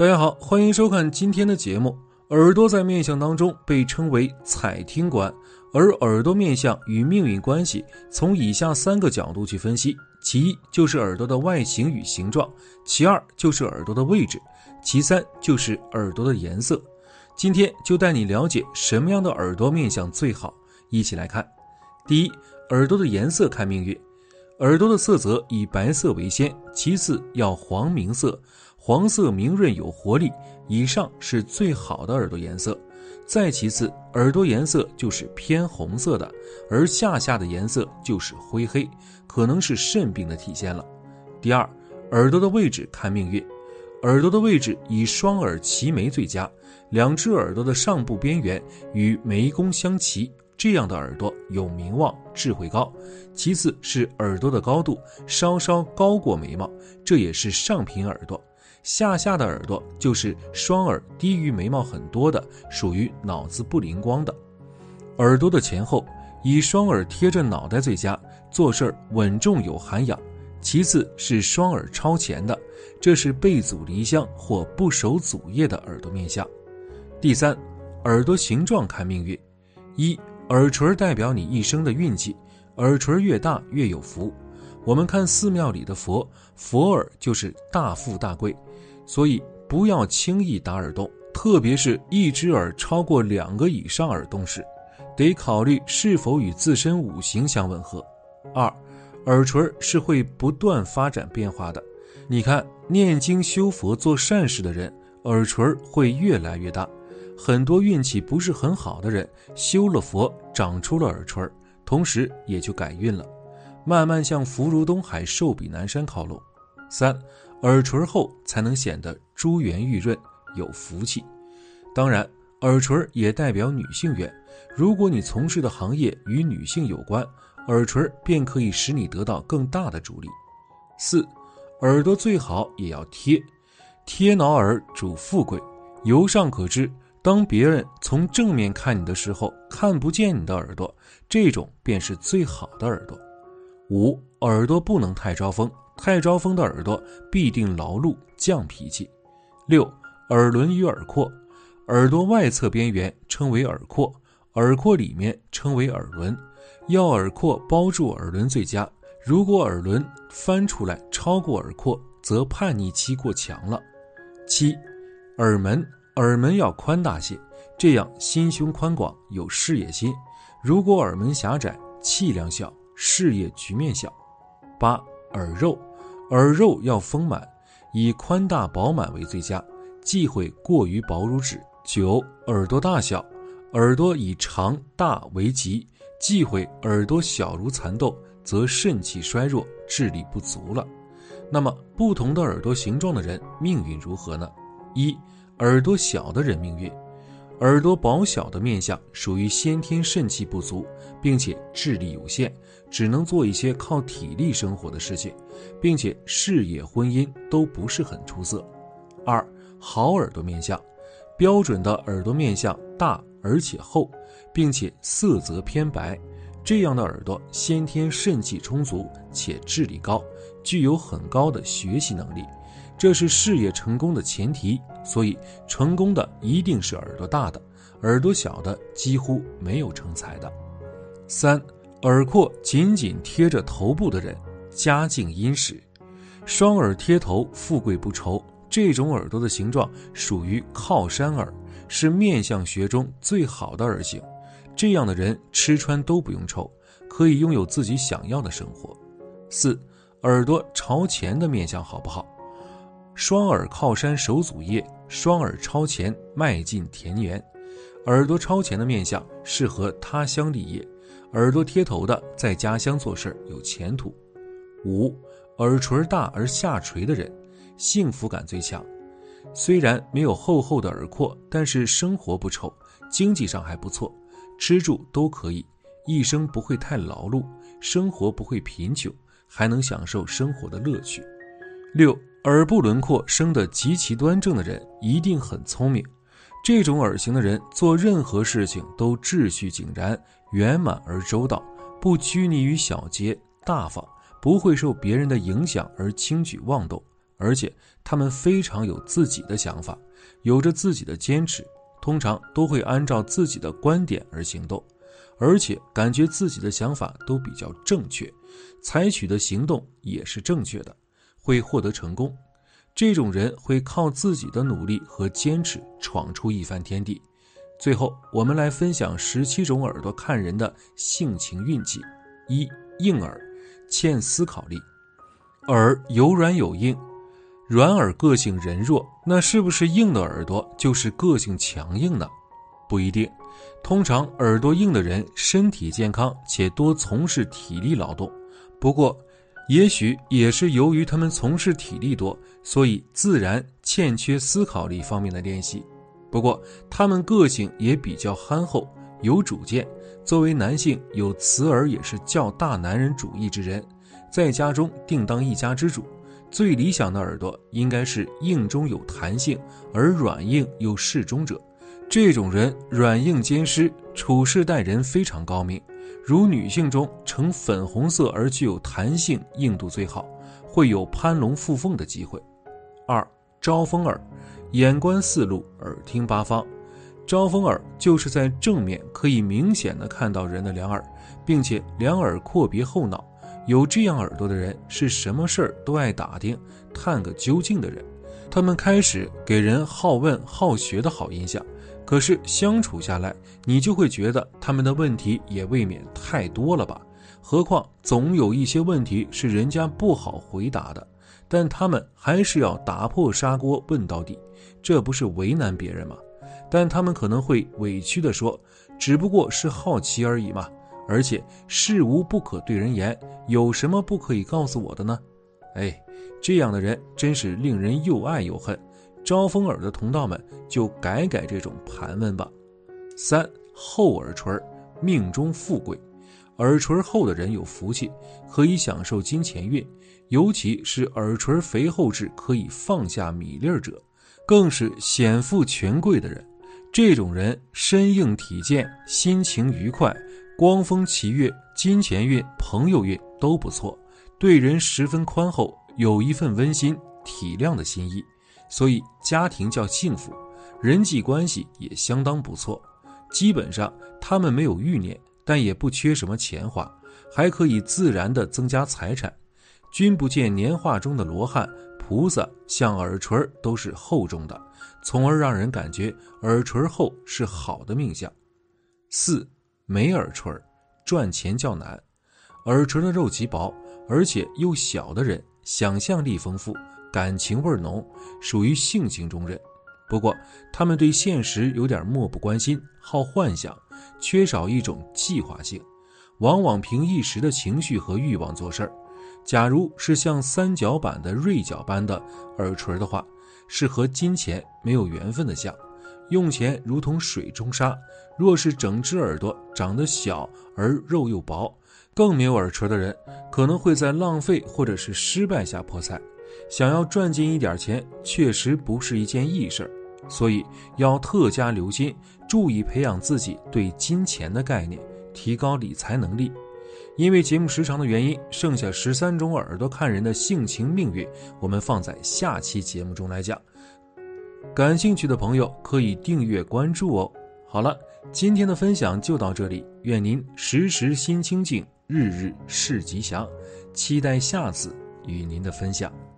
大家好，欢迎收看今天的节目。耳朵在面相当中被称为采听官，而耳朵面相与命运关系，从以下三个角度去分析：其一就是耳朵的外形与形状，其二就是耳朵的位置，其三就是耳朵的颜色。今天就带你了解什么样的耳朵面相最好。一起来看，第一，耳朵的颜色看命运。耳朵的色泽以白色为先，其次要黄明色，黄色明润有活力，以上是最好的耳朵颜色。再其次，耳朵颜色就是偏红色的，而下下的颜色就是灰黑，可能是肾病的体现了。第二，耳朵的位置看命运，耳朵的位置以双耳齐眉最佳，两只耳朵的上部边缘与眉弓相齐。这样的耳朵有名望，智慧高。其次是耳朵的高度稍稍高过眉毛，这也是上品耳朵。下下的耳朵就是双耳低于眉毛很多的，属于脑子不灵光的。耳朵的前后以双耳贴着脑袋最佳，做事稳重有涵养。其次是双耳超前的，这是背祖离乡或不守祖业的耳朵面相。第三，耳朵形状看命运，一。耳垂代表你一生的运气，耳垂越大越有福。我们看寺庙里的佛，佛耳就是大富大贵，所以不要轻易打耳洞，特别是一只耳超过两个以上耳洞时，得考虑是否与自身五行相吻合。二，耳垂是会不断发展变化的，你看念经修佛做善事的人，耳垂会越来越大。很多运气不是很好的人，修了佛长出了耳垂，同时也就改运了，慢慢向福如东海、寿比南山靠拢。三，耳垂厚才能显得珠圆玉润、有福气。当然，耳垂也代表女性缘。如果你从事的行业与女性有关，耳垂便可以使你得到更大的助力。四，耳朵最好也要贴，贴挠耳主富贵。由上可知。当别人从正面看你的时候，看不见你的耳朵，这种便是最好的耳朵。五，耳朵不能太招风，太招风的耳朵必定劳碌犟脾气。六，耳轮与耳廓，耳朵外侧边缘称为耳廓，耳廓里面称为耳轮，要耳廓包住耳轮最佳。如果耳轮翻出来超过耳廓，则叛逆期过强了。七，耳门。耳门要宽大些，这样心胸宽广，有事业心。如果耳门狭窄，气量小，事业局面小。八耳肉，耳肉要丰满，以宽大饱满为最佳，忌讳过于薄如纸。九耳朵大小，耳朵以长大为吉，忌讳耳朵小如蚕豆，则肾气衰弱，智力不足了。那么不同的耳朵形状的人命运如何呢？一耳朵小的人命运，耳朵薄小的面相属于先天肾气不足，并且智力有限，只能做一些靠体力生活的事情，并且事业、婚姻都不是很出色。二好耳朵面相，标准的耳朵面相大而且厚，并且色泽偏白，这样的耳朵先天肾气充足且智力高，具有很高的学习能力。这是事业成功的前提，所以成功的一定是耳朵大的，耳朵小的几乎没有成才的。三，耳廓紧紧贴着头部的人，家境殷实；双耳贴头，富贵不愁。这种耳朵的形状属于靠山耳，是面相学中最好的耳型。这样的人吃穿都不用愁，可以拥有自己想要的生活。四，耳朵朝前的面相好不好？双耳靠山守祖业，双耳朝前迈进田园。耳朵朝前的面相适合他乡立业，耳朵贴头的在家乡做事有前途。五，耳垂大而下垂的人，幸福感最强。虽然没有厚厚的耳廓，但是生活不愁，经济上还不错，吃住都可以，一生不会太劳碌，生活不会贫穷，还能享受生活的乐趣。六。耳部轮廓生得极其端正的人一定很聪明，这种耳型的人做任何事情都秩序井然、圆满而周到，不拘泥于小节，大方，不会受别人的影响而轻举妄动，而且他们非常有自己的想法，有着自己的坚持，通常都会按照自己的观点而行动，而且感觉自己的想法都比较正确，采取的行动也是正确的，会获得成功。这种人会靠自己的努力和坚持闯出一番天地。最后，我们来分享十七种耳朵看人的性情运气。一硬耳，欠思考力，耳有软有硬，软耳个性人弱，那是不是硬的耳朵就是个性强硬呢？不一定，通常耳朵硬的人身体健康且多从事体力劳动，不过，也许也是由于他们从事体力多，所以自然欠缺思考力方面的练习。不过，他们个性也比较憨厚，有主见。作为男性，有慈耳也是较大男人主义之人，在家中定当一家之主。最理想的耳朵应该是硬中有弹性，而软硬又适中者。这种人软硬兼施，处事待人非常高明。如女性中呈粉红色而具有弹性硬度最好，会有攀龙附凤的机会。二招风耳。眼观四路，耳听八方。招风耳就是在正面可以明显的看到人的两耳，并且两耳阔别后脑。有这样耳朵的人是什么事儿都爱打听、探个究竟的人。他们开始给人好问好学的好印象，可是相处下来，你就会觉得他们的问题也未免太多了吧？何况总有一些问题是人家不好回答的。但他们还是要打破砂锅问到底，这不是为难别人吗？但他们可能会委屈地说：“只不过是好奇而已嘛，而且事无不可对人言，有什么不可以告诉我的呢？”哎，这样的人真是令人又爱又恨。招风耳的同道们就改改这种盘问吧。三厚耳垂，命中富贵。耳垂厚的人有福气，可以享受金钱运，尤其是耳垂肥厚至可以放下米粒者，更是显富权贵的人。这种人身硬体健，心情愉快，光风霁月，金钱运、朋友运都不错，对人十分宽厚，有一份温馨体谅的心意，所以家庭较幸福，人际关系也相当不错。基本上他们没有欲念。但也不缺什么钱花，还可以自然的增加财产。君不见年画中的罗汉菩萨像耳垂都是厚重的，从而让人感觉耳垂厚是好的命相。四没耳垂，赚钱较难。耳垂的肉极薄，而且又小的人，想象力丰富，感情味浓，属于性情中人。不过他们对现实有点漠不关心，好幻想。缺少一种计划性，往往凭一时的情绪和欲望做事儿。假如是像三角板的锐角般的耳垂的话，是和金钱没有缘分的象，用钱如同水中沙。若是整只耳朵长得小而肉又薄，更没有耳垂的人，可能会在浪费或者是失败下破财。想要赚进一点钱，确实不是一件易事儿。所以要特加留心，注意培养自己对金钱的概念，提高理财能力。因为节目时长的原因，剩下十三种耳朵看人的性情命运，我们放在下期节目中来讲。感兴趣的朋友可以订阅关注哦。好了，今天的分享就到这里，愿您时时心清静，日日事吉祥。期待下次与您的分享。